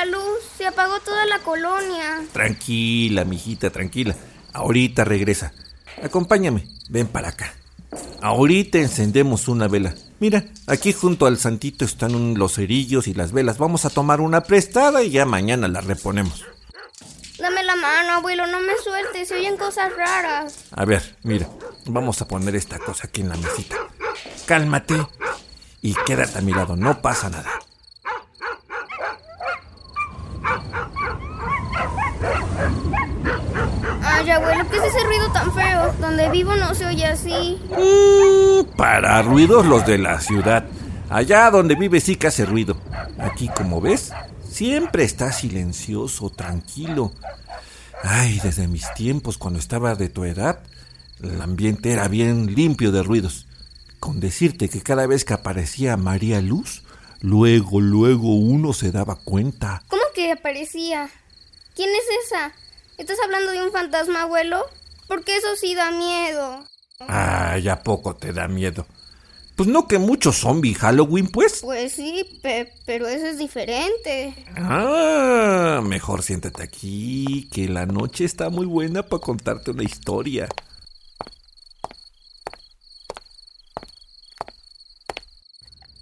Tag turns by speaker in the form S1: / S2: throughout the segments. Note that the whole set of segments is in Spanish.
S1: La luz. Se apagó toda la colonia.
S2: Tranquila, mijita, tranquila. Ahorita regresa. Acompáñame, ven para acá. Ahorita encendemos una vela. Mira, aquí junto al santito están los cerillos y las velas. Vamos a tomar una prestada y ya mañana la reponemos.
S1: Dame la mano, abuelo, no me sueltes. Se oyen cosas raras.
S2: A ver, mira, vamos a poner esta cosa aquí en la mesita. Cálmate y quédate a mi lado, no pasa nada.
S1: Ay, abuelo, ¿qué es ese ruido tan feo? Donde vivo no se oye así.
S2: Mm, Para ruidos los de la ciudad. Allá donde vive sí que hace ruido. Aquí, como ves, siempre está silencioso, tranquilo. Ay, desde mis tiempos, cuando estaba de tu edad, el ambiente era bien limpio de ruidos. Con decirte que cada vez que aparecía María Luz, luego, luego uno se daba cuenta.
S1: ¿Cómo que aparecía? ¿Quién es esa? ¿Estás hablando de un fantasma, abuelo? Porque eso sí da miedo.
S2: Ay, ¿a poco te da miedo? Pues no que muchos zombie Halloween, pues.
S1: Pues sí, pe- pero eso es diferente.
S2: Ah, mejor siéntate aquí, que la noche está muy buena para contarte una historia.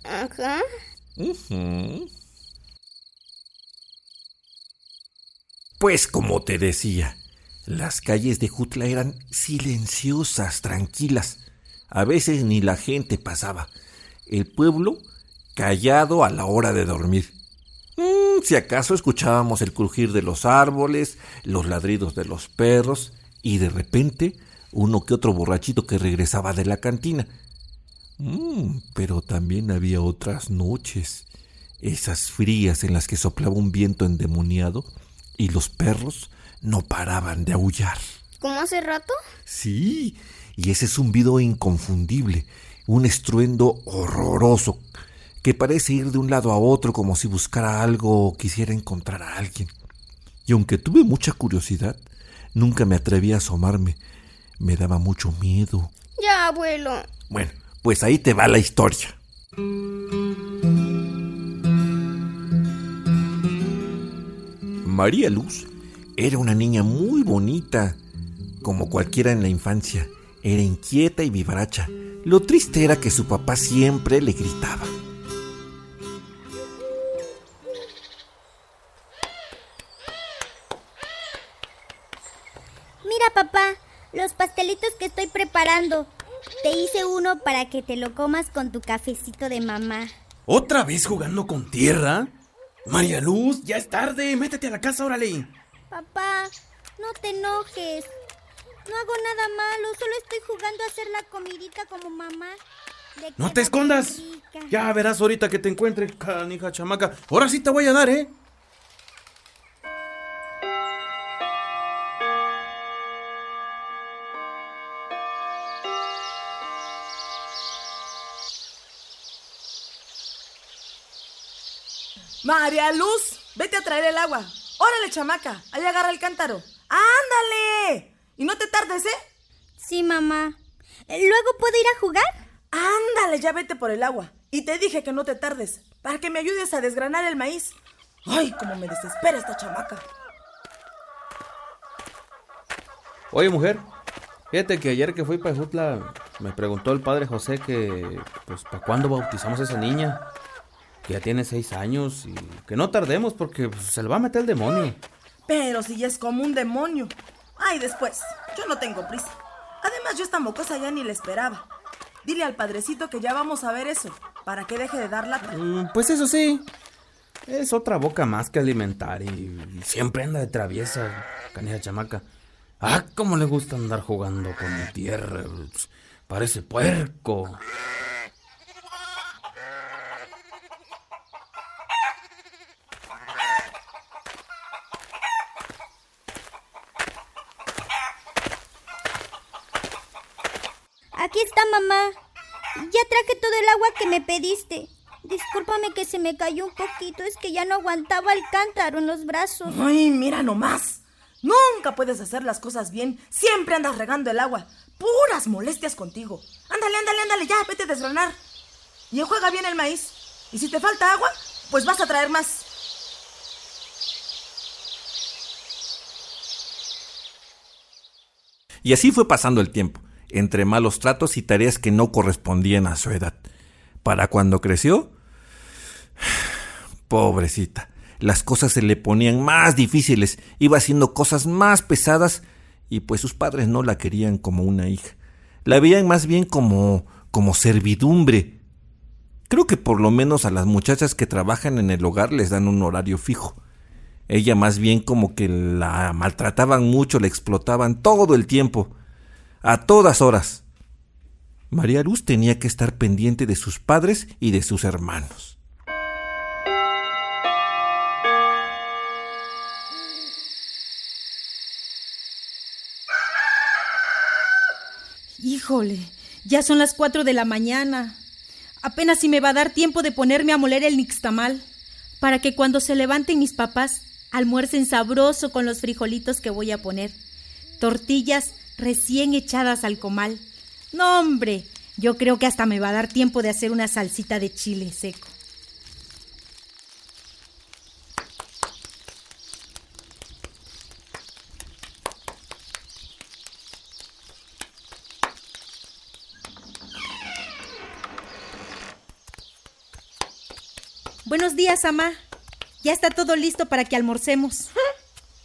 S1: Ajá.
S2: Ujú. Pues como te decía, las calles de Jutla eran silenciosas, tranquilas. A veces ni la gente pasaba. El pueblo callado a la hora de dormir. Mm, si acaso escuchábamos el crujir de los árboles, los ladridos de los perros y de repente uno que otro borrachito que regresaba de la cantina. Mm, pero también había otras noches, esas frías en las que soplaba un viento endemoniado y los perros no paraban de aullar.
S1: ¿Cómo hace rato?
S2: Sí, y ese zumbido inconfundible, un estruendo horroroso que parece ir de un lado a otro como si buscara algo o quisiera encontrar a alguien. Y aunque tuve mucha curiosidad, nunca me atreví a asomarme. Me daba mucho miedo.
S1: Ya, abuelo.
S2: Bueno, pues ahí te va la historia. María Luz era una niña muy bonita, como cualquiera en la infancia. Era inquieta y vivaracha. Lo triste era que su papá siempre le gritaba.
S3: Mira, papá, los pastelitos que estoy preparando. Te hice uno para que te lo comas con tu cafecito de mamá.
S4: ¿Otra vez jugando con tierra? María Luz, ya es tarde, métete a la casa, órale.
S3: Papá, no te enojes. No hago nada malo, solo estoy jugando a hacer la comidita como mamá.
S4: No te escondas.
S3: rica.
S4: Ya verás ahorita que te encuentre, canija chamaca. Ahora sí te voy a dar, ¿eh?
S5: María Luz, vete a traer el agua. Órale, chamaca, ahí agarra el cántaro. ¡Ándale! Y no te tardes, ¿eh?
S3: Sí, mamá. ¿Luego puedo ir a jugar?
S5: Ándale, ya vete por el agua. Y te dije que no te tardes, para que me ayudes a desgranar el maíz. Ay, cómo me desespera esta chamaca.
S4: Oye, mujer, fíjate que ayer que fui para Jutla me preguntó el padre José que, pues, ¿para cuándo bautizamos a esa niña? Que ya tiene seis años y que no tardemos porque pues, se le va a meter el demonio.
S5: Pero si ya es como un demonio. Ay, después, yo no tengo prisa. Además, yo esta mocosa ya ni la esperaba. Dile al padrecito que ya vamos a ver eso, para que deje de dar lata.
S4: Mm, Pues eso sí, es otra boca más que alimentar y, y siempre anda de traviesa, canija chamaca. Ah, cómo le gusta andar jugando con mi tierra. pues, Parece puerco.
S3: Aquí está mamá. Ya traje todo el agua que me pediste. Discúlpame que se me cayó un poquito, es que ya no aguantaba el cántaro en los brazos.
S5: Ay, mira nomás. Nunca puedes hacer las cosas bien. Siempre andas regando el agua. Puras molestias contigo. Ándale, ándale, ándale, ya, vete a desgranar. Y enjuaga bien el maíz. Y si te falta agua, pues vas a traer más.
S2: Y así fue pasando el tiempo, entre malos tratos y tareas que no correspondían a su edad. Para cuando creció, pobrecita, las cosas se le ponían más difíciles, iba haciendo cosas más pesadas y pues sus padres no la querían como una hija. La veían más bien como como servidumbre. Creo que por lo menos a las muchachas que trabajan en el hogar les dan un horario fijo. Ella más bien como que la maltrataban mucho, la explotaban todo el tiempo, a todas horas. María Luz tenía que estar pendiente de sus padres y de sus hermanos.
S6: Híjole, ya son las cuatro de la mañana. Apenas si me va a dar tiempo de ponerme a moler el nixtamal, para que cuando se levanten mis papás almuercen sabroso con los frijolitos que voy a poner. Tortillas recién echadas al comal. No, hombre, yo creo que hasta me va a dar tiempo de hacer una salsita de chile seco. Buenos días, Amá. Ya está todo listo para que almorcemos.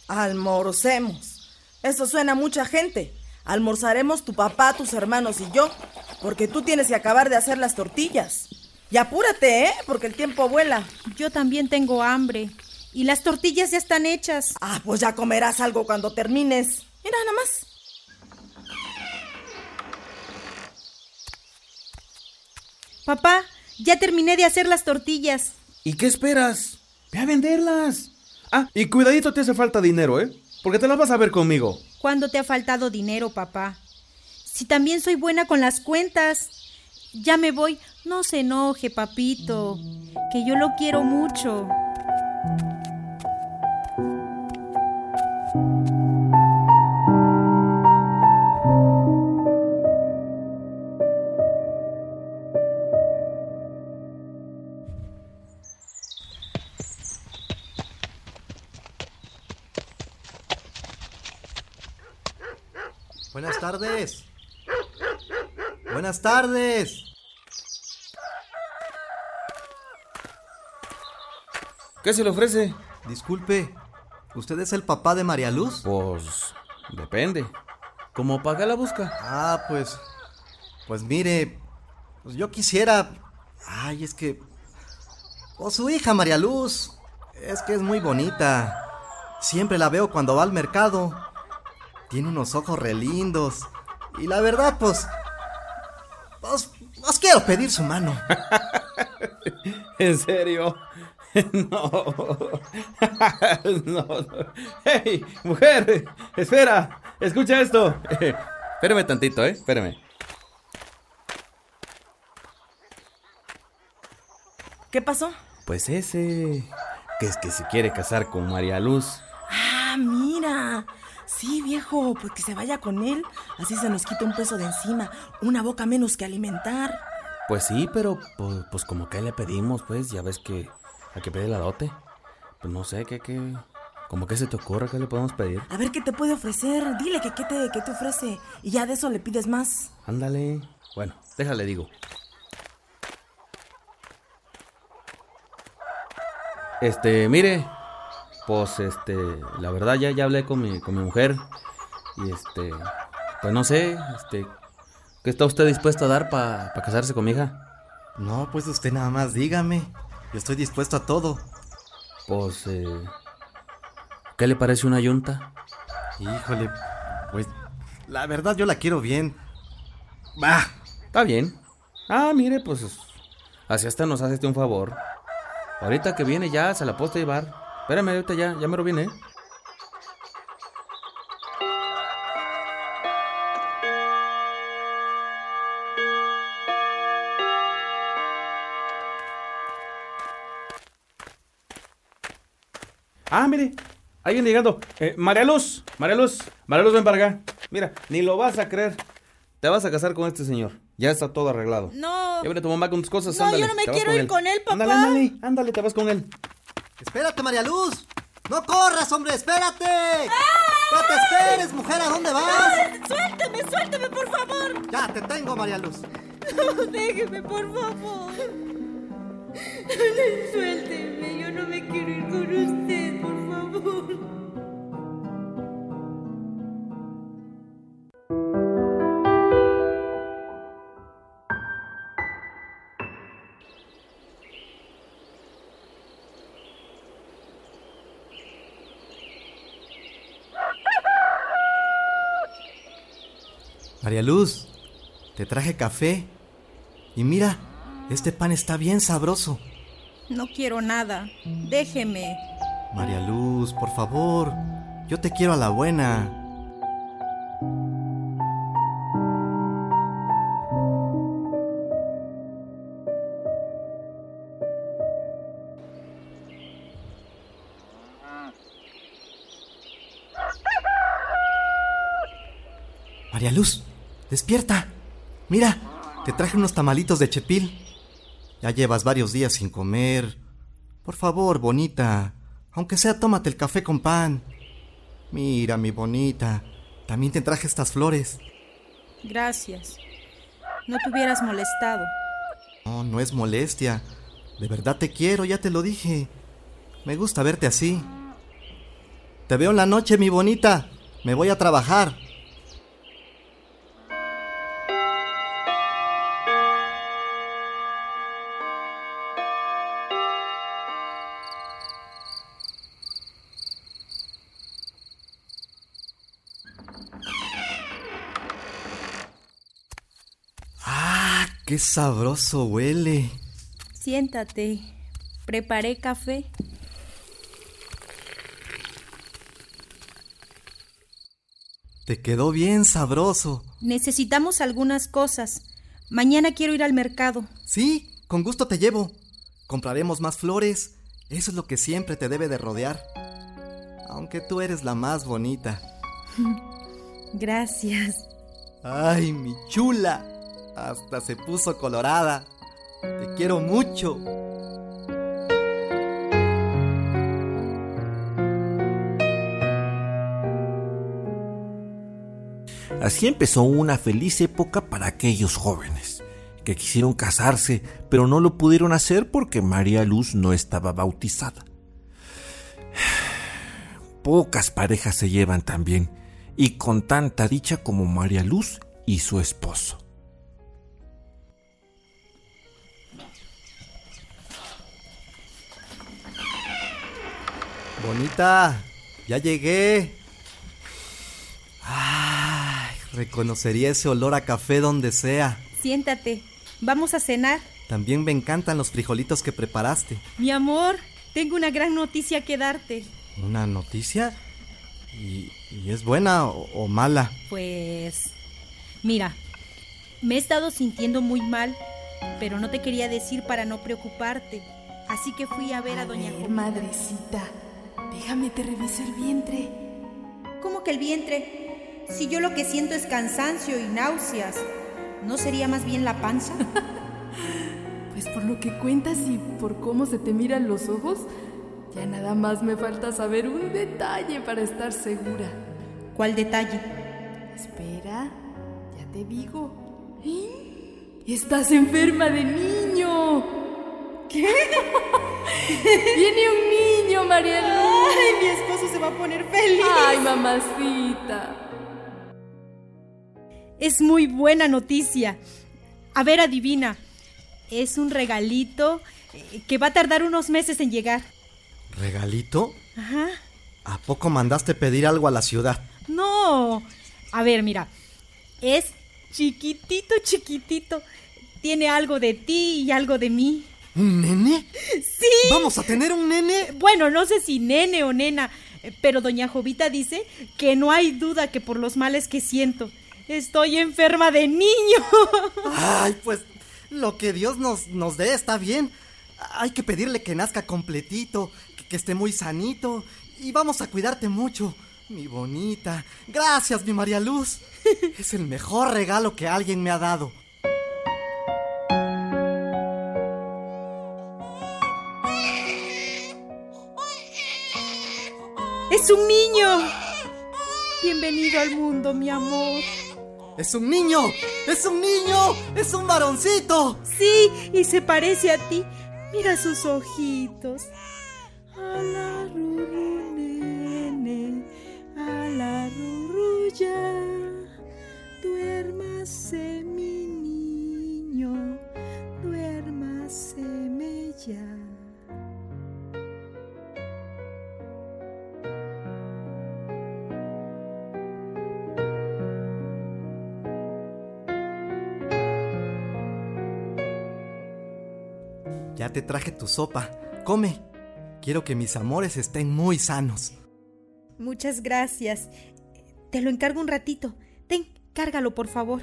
S5: Almorcemos. Eso suena a mucha gente. Almorzaremos tu papá, tus hermanos y yo, porque tú tienes que acabar de hacer las tortillas. Y apúrate, ¿eh? Porque el tiempo vuela.
S6: Yo también tengo hambre. Y las tortillas ya están hechas.
S5: Ah, pues ya comerás algo cuando termines. Mira, nada más.
S6: Papá, ya terminé de hacer las tortillas.
S4: ¿Y qué esperas? Ve a venderlas. Ah, y cuidadito te hace falta dinero, ¿eh? Porque te las vas a ver conmigo.
S6: ¿Cuándo te ha faltado dinero, papá? Si también soy buena con las cuentas. Ya me voy. No se enoje, papito. Que yo lo quiero mucho.
S7: Tardes. Buenas tardes.
S4: ¿Qué se le ofrece?
S7: Disculpe, ¿usted es el papá de María Luz?
S4: Pues depende. ¿Cómo paga la busca?
S7: Ah, pues. Pues mire, pues yo quisiera. Ay, es que. O su hija María Luz. Es que es muy bonita. Siempre la veo cuando va al mercado. Tiene unos ojos re lindos. Y la verdad, pues. Pues, os quiero pedir su mano.
S4: ¿En serio? No. no. ¡Hey, mujer! Espera, escucha esto. Espérame tantito, ¿eh? Espérame.
S5: ¿Qué pasó?
S4: Pues ese. Que es que se quiere casar con María Luz.
S5: Ah, mira. Sí, viejo, pues que se vaya con él. Así se nos quita un peso de encima. Una boca menos que alimentar.
S4: Pues sí, pero pues, pues como que le pedimos, pues, ya ves que a que pide la dote. Pues no sé, ¿qué, qué? ¿Cómo que se te ocurre que le podemos pedir?
S5: A ver qué te puede ofrecer. Dile que qué te, qué te ofrece. Y ya de eso le pides más.
S4: Ándale. Bueno, déjale, digo. Este, mire, pues este, la verdad ya, ya hablé con mi, con mi mujer y este, pues no sé, este, ¿qué está usted dispuesto a dar para casarse con mi hija?
S7: No, pues usted nada más dígame. Yo estoy dispuesto a todo.
S4: Pues, eh, ¿qué le parece una yunta?
S7: Híjole, pues la verdad yo la quiero bien.
S4: Va, está bien. Ah, mire, pues así hasta nos hace este un favor. Ahorita que viene ya se la puedo llevar. Espérame, ahorita ya, ya me lo viene, ¿eh? Ah, mire, alguien llegando. María Luz, María Luz, María Luz, ven para acá. Mira, ni lo vas a creer. Te vas a casar con este señor. Ya está todo arreglado.
S6: No.
S4: Ya viene tu mamá con tus cosas.
S6: No,
S4: ándale,
S6: yo no me quiero ir con él, papá.
S4: Ándale, ándale, ándale, te vas con él.
S7: Espérate, María Luz. No corras, hombre, espérate. No te esperes, mujer, ¿a dónde vas?
S6: Suélteme, suélteme, por favor.
S7: Ya te tengo, María Luz.
S6: No, déjeme, por favor. Suélteme, yo no me quiero ir con usted, por favor.
S7: María Luz, te traje café. Y mira, este pan está bien sabroso.
S6: No quiero nada. Déjeme.
S7: María Luz, por favor. Yo te quiero a la buena. Despierta. Mira, te traje unos tamalitos de chepil. Ya llevas varios días sin comer. Por favor, bonita. Aunque sea, tómate el café con pan. Mira, mi bonita. También te traje estas flores.
S6: Gracias. No te hubieras molestado.
S7: No, no es molestia. De verdad te quiero, ya te lo dije. Me gusta verte así. Te veo en la noche, mi bonita. Me voy a trabajar. ¡Qué sabroso huele!
S6: Siéntate. Preparé café.
S7: Te quedó bien sabroso.
S6: Necesitamos algunas cosas. Mañana quiero ir al mercado.
S7: Sí, con gusto te llevo. Compraremos más flores. Eso es lo que siempre te debe de rodear. Aunque tú eres la más bonita.
S6: Gracias.
S7: Ay, mi chula. Hasta se puso colorada. Te quiero mucho.
S2: Así empezó una feliz época para aquellos jóvenes que quisieron casarse, pero no lo pudieron hacer porque María Luz no estaba bautizada. Pocas parejas se llevan tan bien y con tanta dicha como María Luz y su esposo.
S7: Bonita, ya llegué. Ay, reconocería ese olor a café donde sea.
S6: Siéntate. Vamos a cenar.
S7: También me encantan los frijolitos que preparaste.
S6: Mi amor, tengo una gran noticia que darte.
S7: ¿Una noticia? ¿Y, y es buena o, o mala?
S6: Pues... Mira, me he estado sintiendo muy mal, pero no te quería decir para no preocuparte. Así que fui a ver a, doña
S5: ver, madrecita, déjame te reviso el vientre.
S6: ¿Cómo que el vientre? Si yo lo que siento es cansancio y náuseas, ¿no sería más bien la panza?
S8: Pues por lo que cuentas y por cómo se te miran los ojos, ya nada más me falta saber un detalle para estar segura.
S6: ¿Cuál detalle?
S8: Espera, ya te digo. ¡Eh! Estás enferma de niño.
S6: ¿Qué?
S8: Viene un niño, María Luz.
S6: Ay, mi esposo se va a poner feliz.
S8: Ay, mamacita.
S6: Es muy buena noticia. A ver, adivina. Es un regalito eh, que va a tardar unos meses en llegar.
S7: ¿Regalito?
S6: Ajá.
S7: ¿A poco mandaste pedir algo a la ciudad?
S6: No. A ver, mira. Es chiquitito, chiquitito. Tiene algo de ti y algo de mí.
S7: ¿Un nene?
S6: Sí.
S7: ¿Vamos a tener un nene?
S6: Bueno, no sé si nene o nena, pero doña Jovita dice que no hay duda que por los males que siento. Estoy enferma de niño.
S7: Ay, pues lo que Dios nos, nos dé está bien. Hay que pedirle que nazca completito, que, que esté muy sanito. Y vamos a cuidarte mucho. Mi bonita. Gracias, mi María Luz. Es el mejor regalo que alguien me ha dado.
S6: ¡Es un niño! Bienvenido al mundo, mi amor.
S7: ¡Es un niño! ¡Es un niño! ¡Es un varoncito!
S6: Sí, y se parece a ti. Mira sus ojitos.
S7: Traje tu sopa. Come. Quiero que mis amores estén muy sanos.
S6: Muchas gracias. Te lo encargo un ratito. Ten, cárgalo, por favor.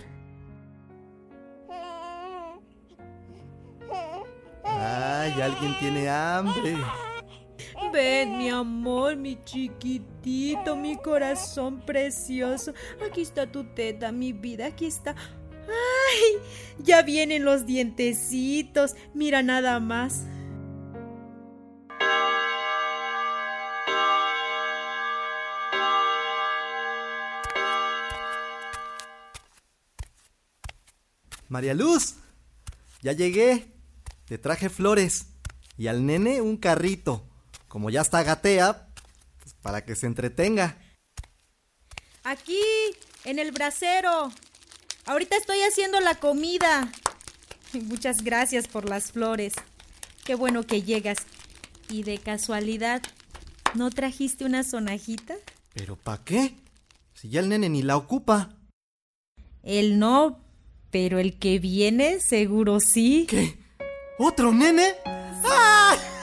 S7: Ay, alguien tiene hambre.
S6: Ven, mi amor, mi chiquitito, mi corazón precioso. Aquí está tu teta, mi vida, aquí está. ¡Ay! Ya vienen los dientecitos. Mira nada más.
S7: María Luz, ya llegué. Te traje flores. Y al nene un carrito. Como ya está gatea, pues para que se entretenga.
S6: Aquí, en el brasero. Ahorita estoy haciendo la comida. Muchas gracias por las flores. Qué bueno que llegas. Y de casualidad, ¿no trajiste una sonajita?
S7: ¿Pero para qué? Si ya el nene ni la ocupa.
S6: Él no, pero el que viene seguro sí.
S7: ¿Qué? ¿Otro nene?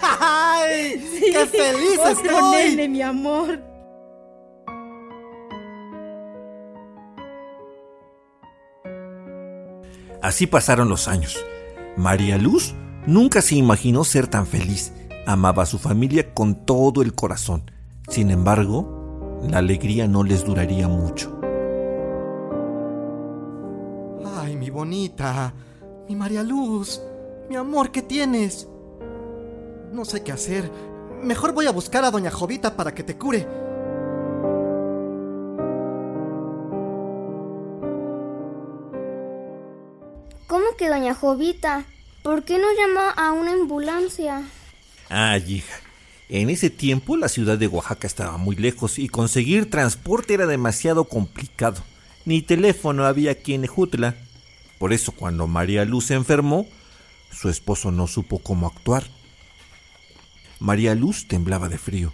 S7: ¡Ay! ¡Qué feliz estoy!
S6: nene, mi amor.
S2: Así pasaron los años. María Luz nunca se imaginó ser tan feliz. Amaba a su familia con todo el corazón. Sin embargo, la alegría no les duraría mucho.
S7: Ay, mi bonita. Mi María Luz. Mi amor, ¿qué tienes? No sé qué hacer. Mejor voy a buscar a Doña Jovita para que te cure.
S1: Que doña Jovita? ¿Por qué no llama a una ambulancia?
S2: Ay, hija. En ese tiempo la ciudad de Oaxaca estaba muy lejos y conseguir transporte era demasiado complicado. Ni teléfono había aquí en Ejutla. Por eso cuando María Luz se enfermó, su esposo no supo cómo actuar. María Luz temblaba de frío.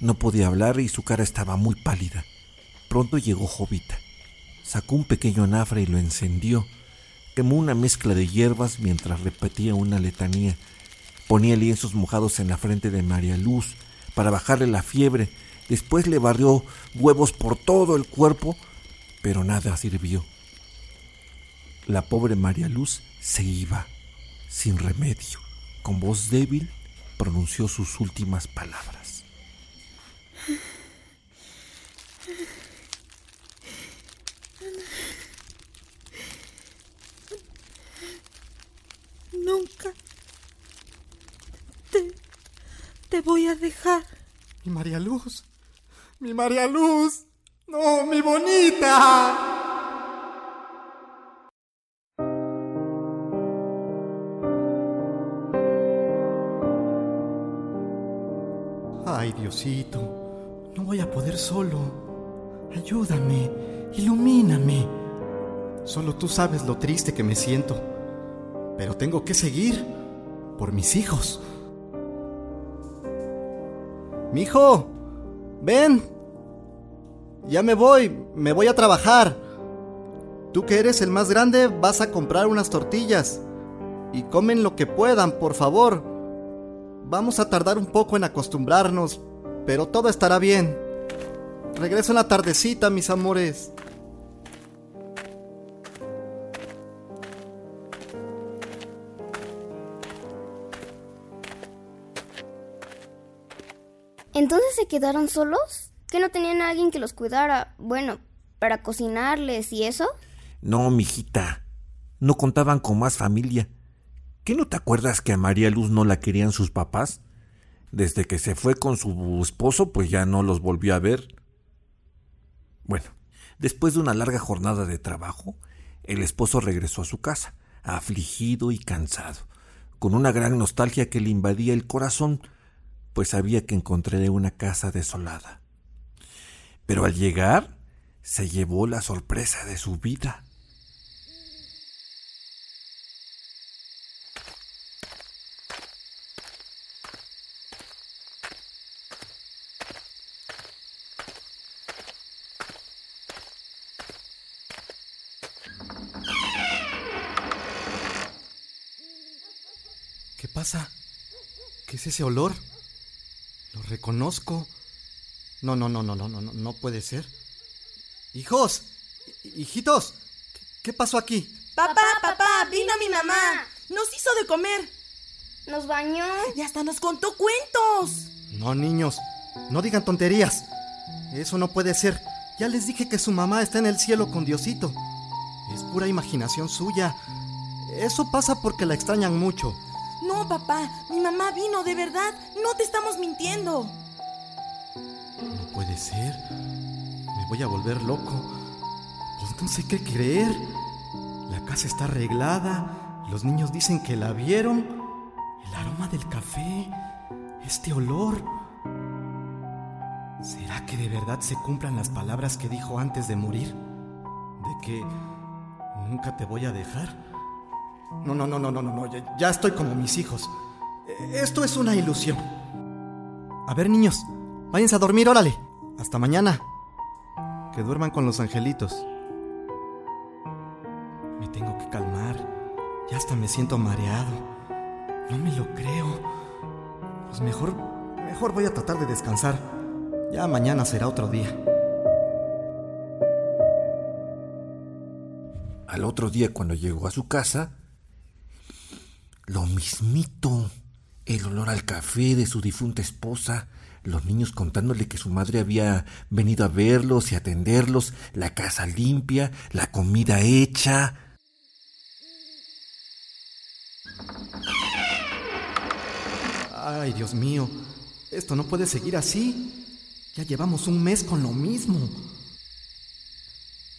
S2: No podía hablar y su cara estaba muy pálida. Pronto llegó Jovita. Sacó un pequeño anafre y lo encendió. Quemó una mezcla de hierbas mientras repetía una letanía. Ponía lienzos mojados en la frente de María Luz para bajarle la fiebre. Después le barrió huevos por todo el cuerpo, pero nada sirvió. La pobre María Luz se iba, sin remedio. Con voz débil pronunció sus últimas palabras.
S6: Nunca te, te voy a dejar.
S7: Mi María Luz. Mi María Luz. No, mi bonita. Ay, Diosito, no voy a poder solo. Ayúdame, ilumíname. Solo tú sabes lo triste que me siento. Pero tengo que seguir por mis hijos. Mijo, ven. Ya me voy, me voy a trabajar. Tú que eres el más grande, vas a comprar unas tortillas. Y comen lo que puedan, por favor. Vamos a tardar un poco en acostumbrarnos, pero todo estará bien. Regreso en la tardecita, mis amores.
S1: ¿Entonces se quedaron solos? ¿Que no tenían a alguien que los cuidara? Bueno, para cocinarles y eso.
S2: No, mijita. No contaban con más familia. ¿Qué no te acuerdas que a María Luz no la querían sus papás? Desde que se fue con su esposo, pues ya no los volvió a ver. Bueno, después de una larga jornada de trabajo, el esposo regresó a su casa, afligido y cansado, con una gran nostalgia que le invadía el corazón, pues sabía que encontraría una casa desolada. Pero al llegar, se llevó la sorpresa de su vida.
S7: ¿Qué pasa? ¿Qué es ese olor? Reconozco. No, no, no, no, no, no, no, no puede ser. Hijos, hijitos, ¿qué pasó aquí?
S5: Papá, papá, vino mi mamá. Nos hizo de comer.
S1: Nos bañó.
S5: Y hasta nos contó cuentos.
S7: No, niños, no digan tonterías. Eso no puede ser. Ya les dije que su mamá está en el cielo con Diosito. Es pura imaginación suya. Eso pasa porque la extrañan mucho.
S5: No, papá, mi mamá vino de verdad. No te estamos mintiendo.
S7: No puede ser. Me voy a volver loco. Pues no sé qué creer. La casa está arreglada. Los niños dicen que la vieron. El aroma del café. Este olor. ¿Será que de verdad se cumplan las palabras que dijo antes de morir? ¿De que nunca te voy a dejar? No, no, no, no, no, no, no. Ya, ya estoy como mis hijos. Esto es una ilusión. A ver, niños, váyanse a dormir, órale. Hasta mañana. Que duerman con los angelitos. Me tengo que calmar. Ya hasta me siento mareado. No me lo creo. Pues mejor, mejor voy a tratar de descansar. Ya mañana será otro día.
S2: Al otro día, cuando llegó a su casa, lo mismito. El olor al café de su difunta esposa, los niños contándole que su madre había venido a verlos y atenderlos, la casa limpia, la comida hecha.
S7: Ay, Dios mío, esto no puede seguir así. Ya llevamos un mes con lo mismo.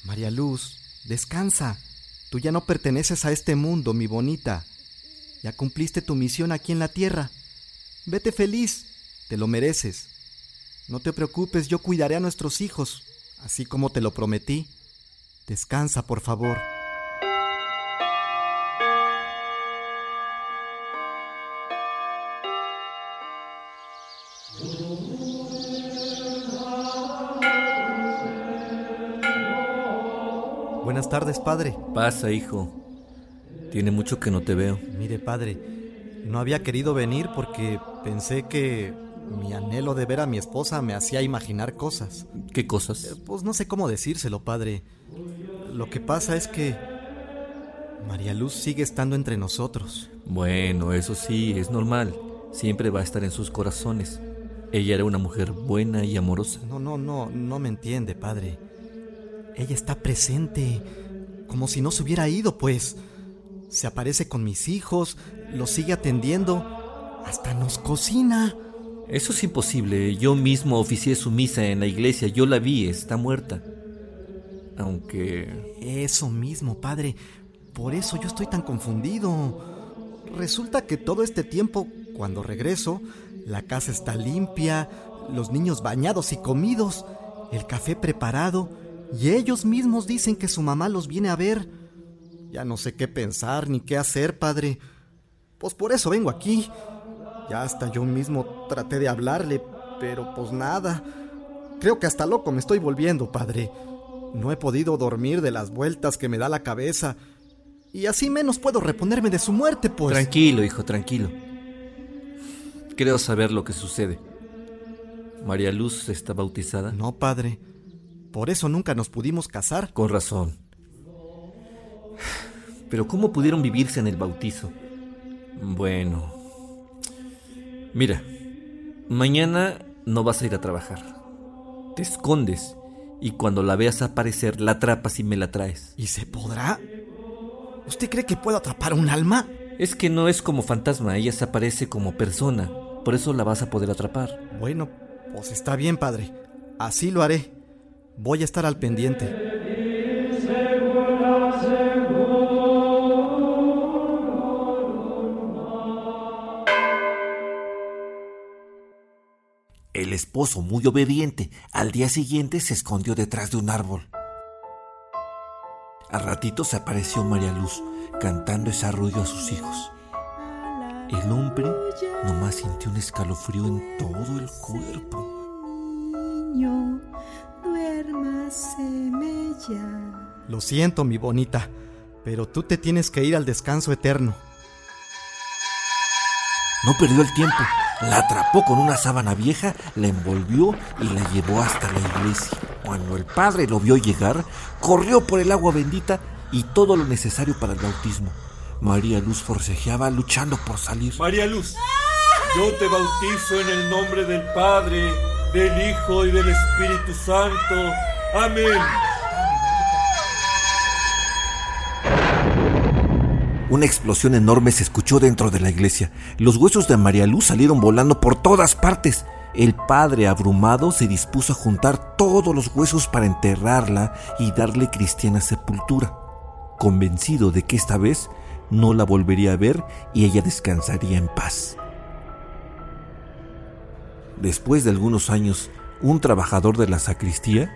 S7: María Luz, descansa. Tú ya no perteneces a este mundo, mi bonita. Ya cumpliste tu misión aquí en la tierra. Vete feliz, te lo mereces. No te preocupes, yo cuidaré a nuestros hijos, así como te lo prometí. Descansa, por favor. Buenas tardes, padre.
S4: Pasa, hijo. Tiene mucho que no te veo.
S7: Mire, padre, no había querido venir porque pensé que mi anhelo de ver a mi esposa me hacía imaginar cosas.
S4: ¿Qué cosas?
S7: Eh, Pues no sé cómo decírselo, padre. Lo que pasa es que María Luz sigue estando entre nosotros.
S4: Bueno, eso sí, es normal. Siempre va a estar en sus corazones. Ella era una mujer buena y amorosa.
S7: No, no, no, no me entiende, padre. Ella está presente, como si no se hubiera ido, pues. Se aparece con mis hijos, los sigue atendiendo, hasta nos cocina.
S4: Eso es imposible. Yo mismo oficié su misa en la iglesia. Yo la vi, está muerta. Aunque...
S7: Eso mismo, padre. Por eso yo estoy tan confundido. Resulta que todo este tiempo, cuando regreso, la casa está limpia, los niños bañados y comidos, el café preparado, y ellos mismos dicen que su mamá los viene a ver. Ya no sé qué pensar ni qué hacer, padre. Pues por eso vengo aquí. Ya hasta yo mismo traté de hablarle, pero pues nada. Creo que hasta loco me estoy volviendo, padre. No he podido dormir de las vueltas que me da la cabeza. Y así menos puedo reponerme de su muerte, pues.
S4: Tranquilo, hijo, tranquilo. Creo saber lo que sucede. ¿María Luz está bautizada?
S7: No, padre. Por eso nunca nos pudimos casar.
S4: Con razón. Pero ¿cómo pudieron vivirse en el bautizo? Bueno. Mira, mañana
S2: no vas a ir a trabajar. Te escondes y cuando la veas aparecer, la atrapas y me la traes.
S7: ¿Y se podrá? ¿Usted cree que puedo atrapar un alma?
S2: Es que no es como fantasma, ella se aparece como persona. Por eso la vas a poder atrapar.
S7: Bueno, pues está bien, padre. Así lo haré. Voy a estar al pendiente.
S2: El esposo, muy obediente, al día siguiente se escondió detrás de un árbol. Al ratito se apareció María Luz cantando ese arrullo a sus hijos. El hombre nomás sintió un escalofrío en todo el cuerpo.
S6: Niño, duérmaseme ya.
S7: Lo siento, mi bonita, pero tú te tienes que ir al descanso eterno.
S2: No perdió el tiempo. La atrapó con una sábana vieja, la envolvió y la llevó hasta la iglesia. Cuando el padre lo vio llegar, corrió por el agua bendita y todo lo necesario para el bautismo. María Luz forcejeaba luchando por salir.
S9: María Luz, yo te bautizo en el nombre del Padre, del Hijo y del Espíritu Santo. Amén.
S2: Una explosión enorme se escuchó dentro de la iglesia. Los huesos de María Luz salieron volando por todas partes. El padre, abrumado, se dispuso a juntar todos los huesos para enterrarla y darle cristiana sepultura, convencido de que esta vez no la volvería a ver y ella descansaría en paz. Después de algunos años, un trabajador de la sacristía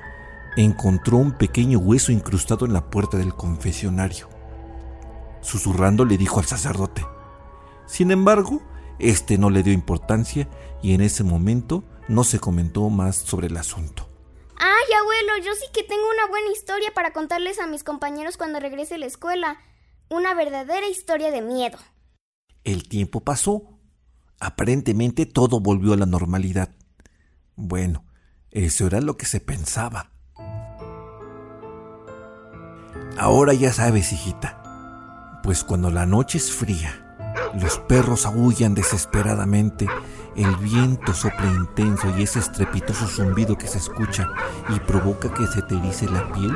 S2: encontró un pequeño hueso incrustado en la puerta del confesionario. Susurrando le dijo al sacerdote. Sin embargo, este no le dio importancia y en ese momento no se comentó más sobre el asunto.
S1: Ay, abuelo, yo sí que tengo una buena historia para contarles a mis compañeros cuando regrese a la escuela. Una verdadera historia de miedo.
S2: El tiempo pasó. Aparentemente todo volvió a la normalidad. Bueno, eso era lo que se pensaba. Ahora ya sabes, hijita, pues cuando la noche es fría, los perros aullan desesperadamente, el viento sopla intenso y ese estrepitoso zumbido que se escucha y provoca que se te erice la piel,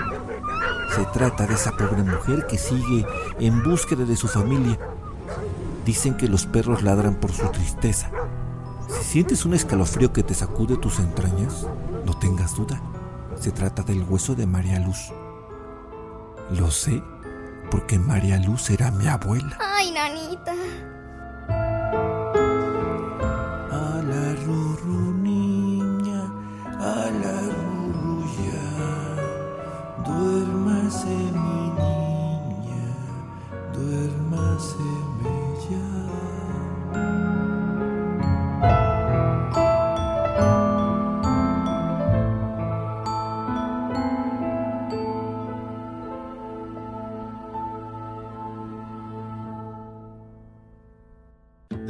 S2: se trata de esa pobre mujer que sigue en búsqueda de su familia. Dicen que los perros ladran por su tristeza. Si sientes un escalofrío que te sacude tus entrañas, no tengas duda, se trata del hueso de María Luz. Lo sé porque María Luz era mi abuela.
S1: Ay, nanita.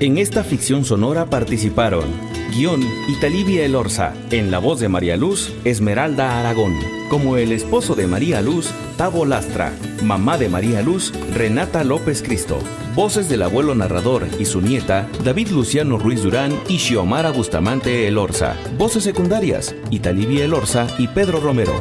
S4: En esta ficción sonora participaron guion Italibia Elorza, en la voz de María Luz, Esmeralda Aragón, como el esposo de María Luz, Tavo Lastra, mamá de María Luz, Renata López Cristo, voces del abuelo narrador y su nieta, David Luciano Ruiz Durán y Xiomara Bustamante Elorza, voces secundarias, Italibia Elorza y Pedro Romero.